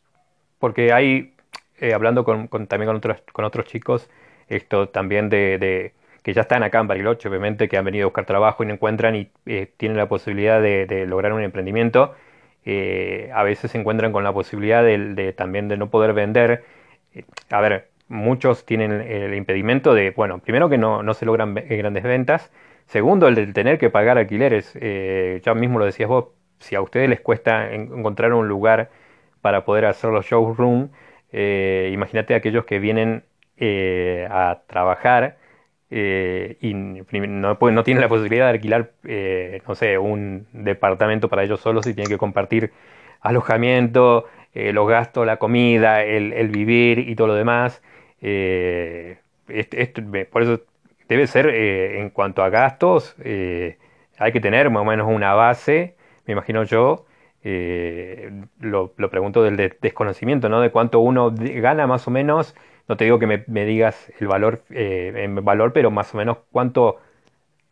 Porque hay, eh, hablando con, también con otros, con otros chicos, esto también de, que ya están acá en Bariloche, obviamente, que han venido a buscar trabajo y no encuentran y eh, tienen la posibilidad de, lograr un emprendimiento, eh, a veces se encuentran con la posibilidad de, también de no poder vender. Eh, a ver, muchos tienen el impedimento de, bueno, primero que no, no se logran grandes ventas, segundo el de tener que pagar alquileres, eh, ya mismo lo decías vos, si a ustedes les cuesta encontrar un lugar para poder hacer los showroom, eh, imagínate aquellos que vienen eh, a trabajar eh, y no, no tienen la posibilidad de alquilar, no sé, un departamento para ellos solos y tienen que compartir alojamiento, los gastos, la comida, el, vivir y todo lo demás. Por eso debe ser, en cuanto a gastos, hay que tener más o menos una base, me imagino yo, eh, lo, pregunto del desconocimiento, ¿no? De cuánto uno gana más o menos. No te digo que me, digas el valor eh, en valor, pero más o menos cuánto,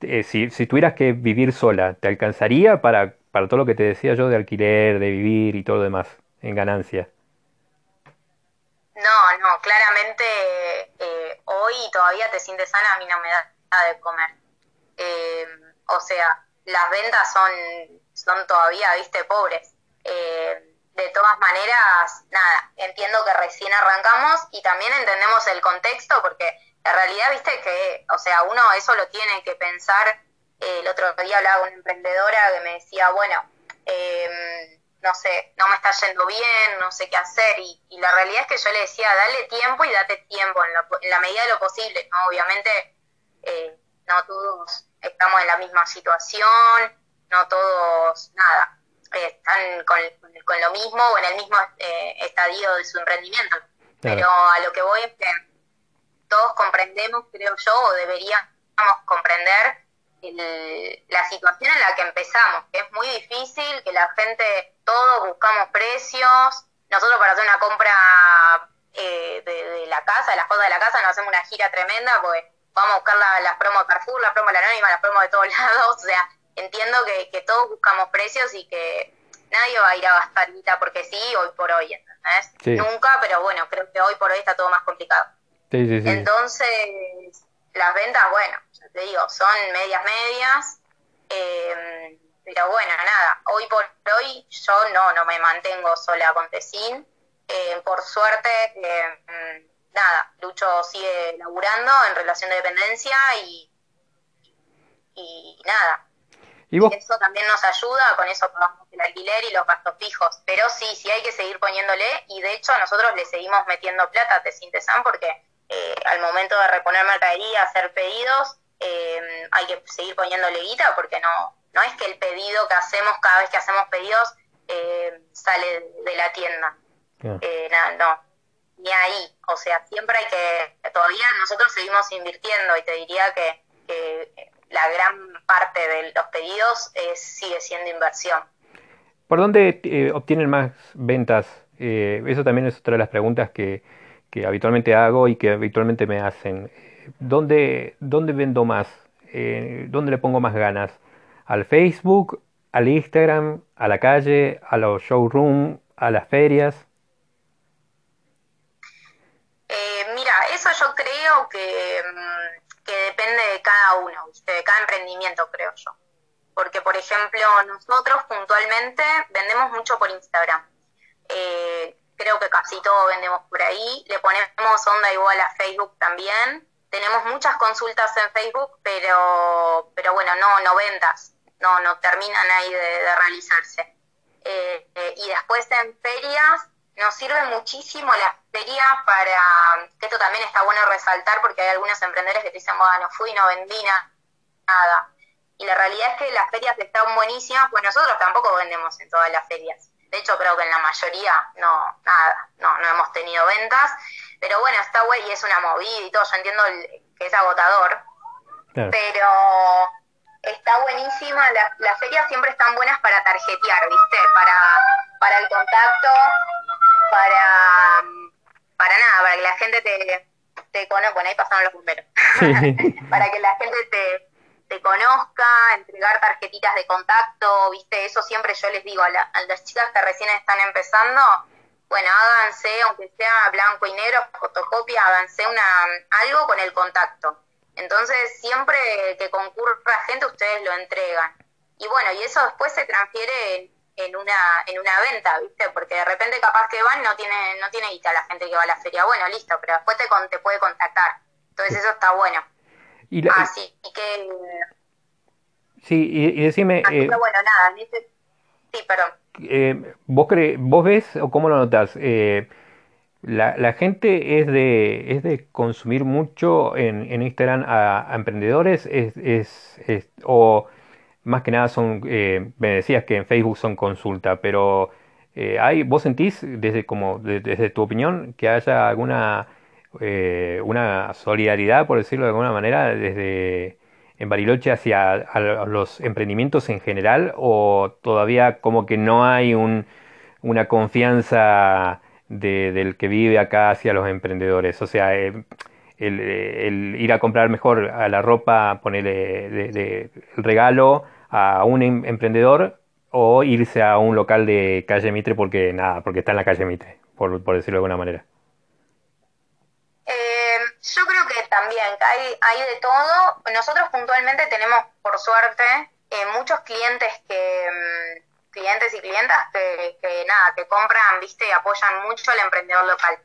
eh, si, si, tuvieras que vivir sola, ¿te alcanzaría para, para todo lo que te decía yo de alquiler, de vivir y todo lo demás en ganancia? No, no, claramente hoy todavía te sientes sana, a mí no me da nada de comer. o sea, las ventas son son todavía, viste, pobres. Eh, de todas maneras, nada, entiendo que recién arrancamos y también entendemos el contexto porque la realidad, viste, que, o sea, uno eso lo tiene que pensar. Eh, el otro día hablaba con una emprendedora que me decía, bueno, eh, no sé, no me está yendo bien, no sé qué hacer. Y, la realidad es que yo le decía, dale tiempo y date tiempo en, en la medida de lo posible, ¿no? Obviamente, no todos estamos en la misma situación, no todos, nada, están con, lo mismo o en el mismo eh, estadio de su emprendimiento. Pero a lo que voy es que todos comprendemos, creo yo, o deberíamos comprender la situación en la que empezamos, que es muy difícil, que la gente, todos buscamos precios, nosotros para hacer una compra eh, de, la casa, de las cosas de la casa, nos hacemos una gira tremenda, porque vamos a buscar las promos de Carrefour, las promos de la Anónima, las promos de todos lados, o sea, entiendo que, todos buscamos precios y que nadie va a ir a gastar porque sí, hoy por hoy, ¿entendés? Nunca, pero bueno, creo que hoy por hoy está todo más complicado. Entonces, las ventas, bueno, te digo, son medias medias, eh, pero bueno, nada, hoy por hoy yo no, no me mantengo sola con Tecín, eh, por suerte, eh, nada, Lucho sigue laburando en relación de dependencia y, y nada, eso también nos ayuda, con eso pagamos el alquiler y los gastos fijos. Pero sí, sí hay que seguir poniéndole y de hecho nosotros le seguimos metiendo plata a Tesintesan porque eh, al momento de reponer mercadería, hacer pedidos, eh, hay que seguir poniéndole guita porque no, no es que el pedido que hacemos cada vez que hacemos pedidos eh, sale de la tienda. no, ni ahí. O sea, siempre hay que, todavía nosotros seguimos invirtiendo y te diría que, que la gran parte de los pedidos sigue siendo inversión. ¿Por dónde eh, obtienen más ventas? Eh, eso también es otra de las preguntas que, habitualmente hago y que habitualmente me hacen. ¿Dónde, dónde vendo más? Eh, ¿Dónde le pongo más ganas? ¿Al Facebook? ¿Al Instagram? ¿A la calle? ¿A los showrooms? ¿A las ferias? mira, eso yo creo que mm, depende de cada uno, de cada emprendimiento, creo yo. Porque, por ejemplo, nosotros puntualmente vendemos mucho por Instagram. Eh, creo que casi todo vendemos por ahí. Le ponemos onda igual a Facebook también. Tenemos muchas consultas en Facebook, pero, pero bueno, no, no ventas. No, no terminan ahí de, realizarse. Eh, eh, y después en ferias nos sirve muchísimo la feria para, que esto también está bueno resaltar porque hay algunos emprendedores que te dicen, bueno, no fui, no vendí nada. Y la realidad es que las ferias están buenísimas, pues nosotros tampoco vendemos en todas las ferias. De hecho, creo que en la mayoría no, nada, no, no hemos tenido ventas. Pero bueno, está güey y es una movida y todo. Yo entiendo que es agotador. Pero está buenísima. las ferias siempre están buenas para tarjetear, ¿viste? Para, para el contacto, para, para nada, para que la gente te, te conozca, bueno, ahí pasaron los bomberos, para que la gente te, te conozca, entregar tarjetitas de contacto, viste, eso siempre yo les digo a, las chicas que recién están empezando, bueno, háganse, aunque sea blanco y negro, fotocopia, háganse una, algo con el contacto. Entonces, siempre que concurra gente, ustedes lo entregan. Y bueno, y eso después se transfiere en una, en una venta, ¿viste? Porque de repente capaz que van no tiene, no tiene guita la gente que va a la feria. Bueno, listo, pero después te, te puede contactar. Entonces eso está bueno. Así que... Sí, y, decime... Así eh, que bueno, nada, sí, perdón. Eh, ¿vos, cre ¿Vos ves o cómo lo notas? Eh, la, gente es de, es de consumir mucho en, en Instagram a, emprendedores es, es, es, o más que nada son, eh, me decías que en Facebook son consulta, pero eh, hay, ¿vos sentís desde, como, desde tu opinión que haya alguna eh, una solidaridad, por decirlo de alguna manera, desde en Bariloche hacia los emprendimientos en general o todavía como que no hay un, una confianza del que vive acá hacia los emprendedores? O sea, el, el, ir a comprar mejor a la ropa, ponerle de, el regalo a un em, emprendedor o irse a un local de calle Mitre porque nada, porque está en la calle Mitre, por, por decirlo de alguna manera. Eh, que también hay, hay de todo. Nosotros puntualmente tenemos, por suerte, eh, muchos clientes que mm, clientes y clientas que, que nada, que compran, viste, y apoyan mucho al emprendedor local.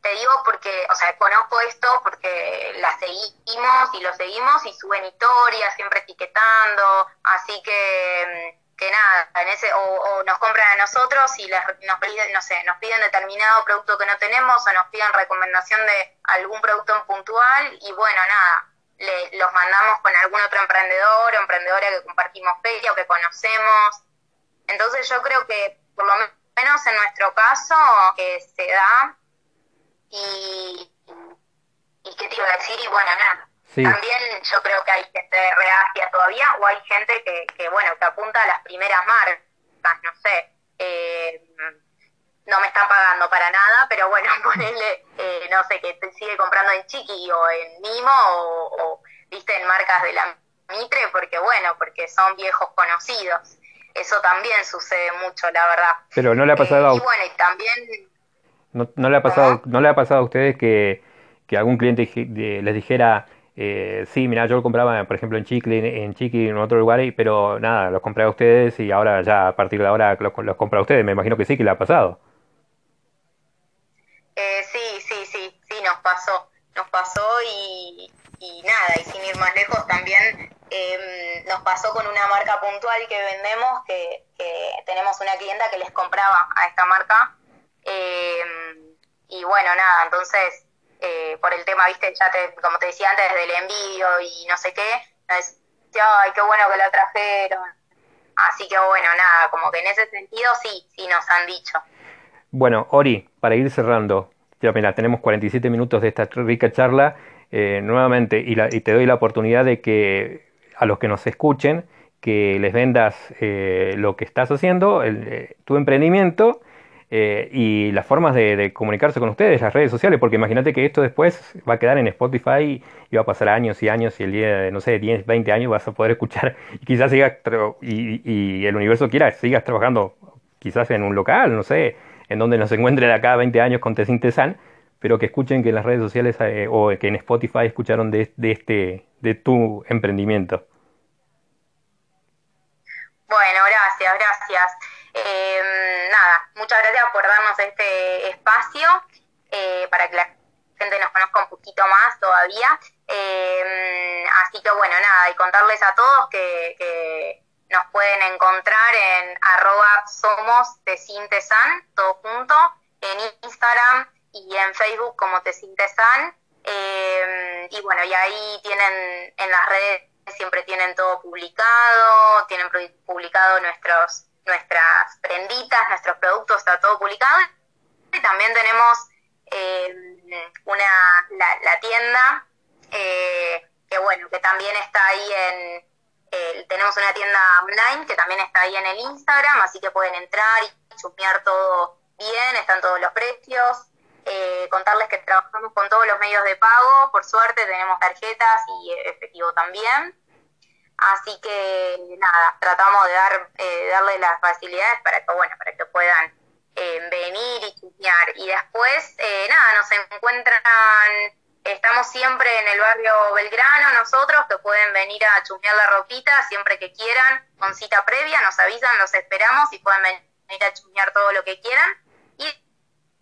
Te digo porque, o sea, conozco esto porque la seguimos y lo seguimos y suben historias, siempre etiquetando, así que, que nada, en ese, o, nos compran a nosotros y les, nos piden, no sé, nos piden determinado producto que no tenemos o nos piden recomendación de algún producto puntual y bueno, nada, le, los mandamos con algún otro emprendedor o emprendedora que compartimos feria o que conocemos. Entonces yo creo que por lo menos en nuestro caso que se da y, y qué te iba a decir, y bueno, nada. También yo creo que hay gente reacia todavía, o hay gente que, que, bueno, que apunta a las primeras marcas, no sé. Eh, no me están pagando para nada, pero bueno, ponerle, eh, no sé, que te sigue comprando en Chiqui o en Mimo o, viste, en marcas de la Mitre, porque bueno, porque son viejos conocidos. Eso también sucede mucho, la verdad. Pero no le ha pasado eh, Y bueno, y también ¿No, no le ha pasado, ¿no le ha pasado a ustedes que, que algún cliente les dijera, eh, sí, mira, yo lo compraba, por ejemplo, en Chicle, en Chiqui, en otro lugar, pero nada, los compré a ustedes y ahora ya a partir de ahora los, los compra a ustedes? Me imagino que sí, que le ha pasado. Eh, sí, sí, sí, sí, nos pasó, nos pasó y, y nada, y sin ir más lejos también em, nos pasó con una marca puntual que vendemos, que, que tenemos una clienta que les compraba a esta marca eh, y bueno, nada, entonces, eh, por el tema, viste, ya te, como te decía antes, del envío y no sé qué, decía, ay, qué bueno que la trajeron. Así que bueno, nada, como que en ese sentido sí, sí nos han dicho. Bueno, Ori, para ir cerrando, ya mira, tenemos 47 minutos de esta rica charla, eh, nuevamente, y, y, te doy la oportunidad de que a los que nos escuchen, que les vendas eh, lo que estás haciendo, el, tu emprendimiento, eh, y las formas de, comunicarse con ustedes, las redes sociales, porque imagínate que esto después va a quedar en Spotify y va a pasar años y años y el día de, no sé, 10, 20 años vas a poder escuchar y quizás sigas, y, el universo quiera, sigas trabajando quizás en un local, no sé, en donde nos encuentre de acá 20 años con Tessin Tesan, pero que escuchen que en las redes sociales eh, o que en Spotify escucharon de, de, este, de tu emprendimiento. Bueno, gracias, gracias. Eh, muchas gracias por darnos este espacio eh, para que la gente nos conozca un poquito más todavía. Eh, así que bueno, nada, y contarles a todos que, nos pueden encontrar en arroba todo junto, en Instagram y en Facebook como tesintesan. Eh, y bueno, y ahí tienen en las redes siempre tienen todo publicado, tienen publicado nuestros nuestras prenditas, nuestros productos, está todo publicado. Y también tenemos eh, una, la, tienda, eh, que bueno, que también está ahí en, eh, tenemos una tienda online que también está ahí en el Instagram, así que pueden entrar y chusmear todo bien, están todos los precios. contarles que trabajamos con todos los medios de pago, por suerte tenemos tarjetas y efectivo también. Así que nada, tratamos de dar eh, darle las facilidades para que bueno, para que puedan eh, venir y chusmear. Y después, eh, nada, nos encuentran Estamos siempre en el barrio Belgrano, nosotros, que pueden venir a chusmear la ropita siempre que quieran, con cita previa, nos avisan, los esperamos y pueden venir a chusmear todo lo que quieran. Y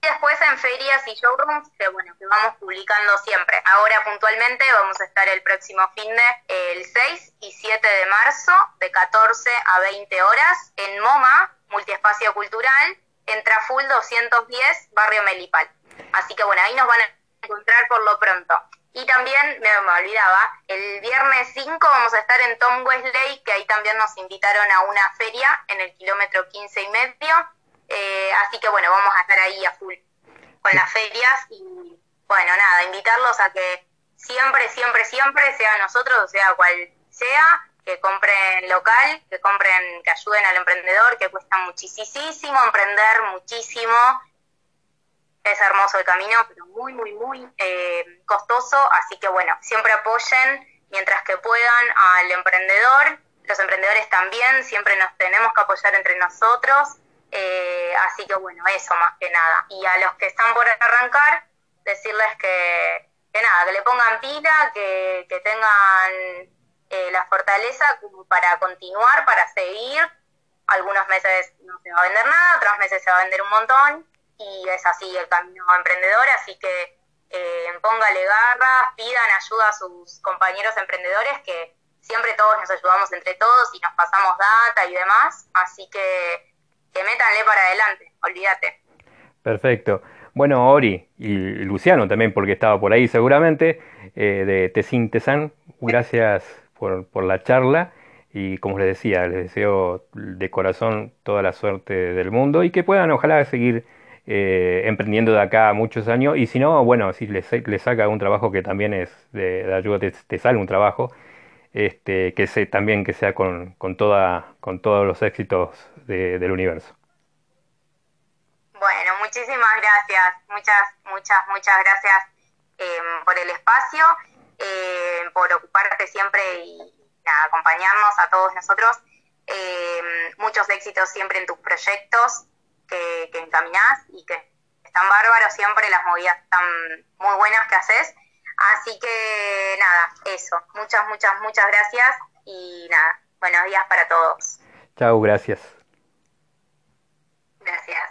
después en ferias y showrooms, que bueno, que vamos publicando siempre. Ahora puntualmente vamos a estar el próximo fin de el 6 y 7 de marzo, de 14 a 20 horas, en MoMA, Multiespacio Cultural, en Traful 210, Barrio Melipal. Así que bueno, ahí nos van a encontrar por lo pronto. Y también, me, me, olvidaba, el viernes 5 vamos a estar en Tom Wesley, que ahí también nos invitaron a una feria en el kilómetro 15 y medio. Eh, así que bueno, vamos a estar ahí a full con las ferias y bueno, nada, invitarlos a que siempre, siempre, siempre, sea nosotros, o sea cual sea, que compren local, que compren, que ayuden al emprendedor, que cuesta muchísimo emprender, muchísimo. Es hermoso el camino, pero muy, muy, muy eh, costoso, así que bueno, siempre apoyen mientras que puedan al emprendedor, los emprendedores también, siempre nos tenemos que apoyar entre nosotros, eh, así que bueno, eso más que nada. Y a los que están por arrancar, decirles que, que nada, que le pongan pila, que, que tengan eh, la fortaleza para continuar, para seguir. Algunos meses no se va a vender nada, otros meses se va a vender un montón y es así el camino emprendedor, así que eh, póngale garras, pidan ayuda a sus compañeros emprendedores que siempre todos nos ayudamos entre todos y nos pasamos data y demás, así que, que métanle para adelante, olvídate. Perfecto. Bueno, Ori y Luciano también, porque estaba por ahí seguramente, eh, de Tesin Tesan, gracias por, por la charla y como les decía, les deseo de corazón toda la suerte del mundo y que puedan ojalá seguir eh, emprendiendo de acá muchos años y si no, bueno, si le, saca un trabajo que también es de, ayuda, te, sale un trabajo, este, que sé también que sea con, con, toda, con todos los éxitos del universo. Bueno, muchísimas gracias, muchas, muchas, muchas gracias em, por el espacio, em, por ocuparte siempre y acompañarnos a todos nosotros. Em, muchos éxitos siempre en tus proyectos que, encaminás y que están bárbaros siempre, las movidas están muy buenas que haces. Así que nada, eso. Muchas, muchas, muchas gracias y nada, buenos días para todos. Chao, gracias. Gracias.